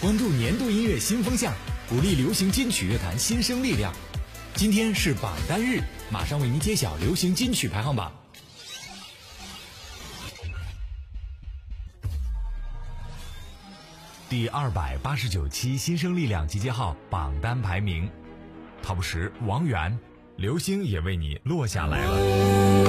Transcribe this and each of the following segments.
关注年度音乐新风向，鼓励流行金曲乐坛新生力量。今天是榜单日，马上为您揭晓流行金曲排行榜。第二百八十九期新生力量集结号榜单排名：Top 十，王源、刘星也为你落下来了。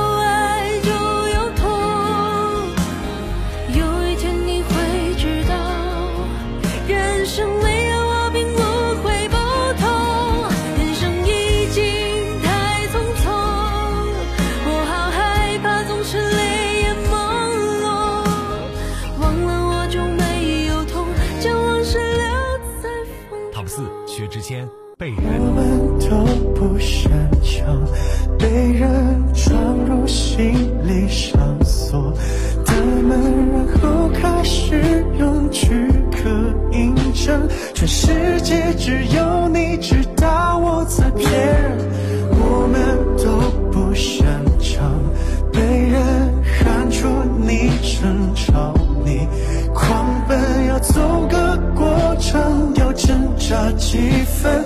都不擅长被人闯入心里上锁的门，然后开始用躯壳印证。全世界只有你知道我在骗人。我们都不擅长被人喊出昵称，朝你狂奔，要走个过程，要挣扎几分。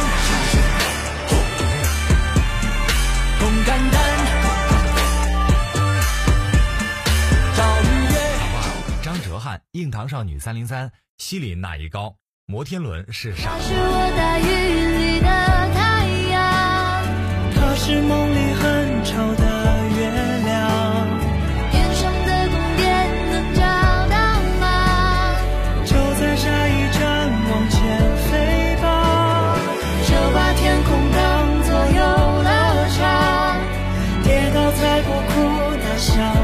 硬糖少女三零三，西林那一高，摩天轮是啥？是我在雨里的太阳，他是梦里很丑的月亮，天上的宫殿能找到吗？就在下一站往前飞吧，就把天空当作游乐场，跌倒才不哭的笑。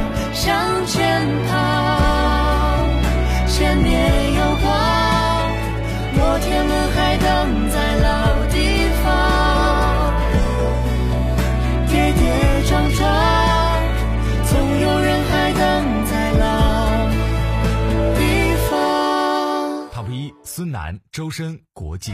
孙楠、周深、国际。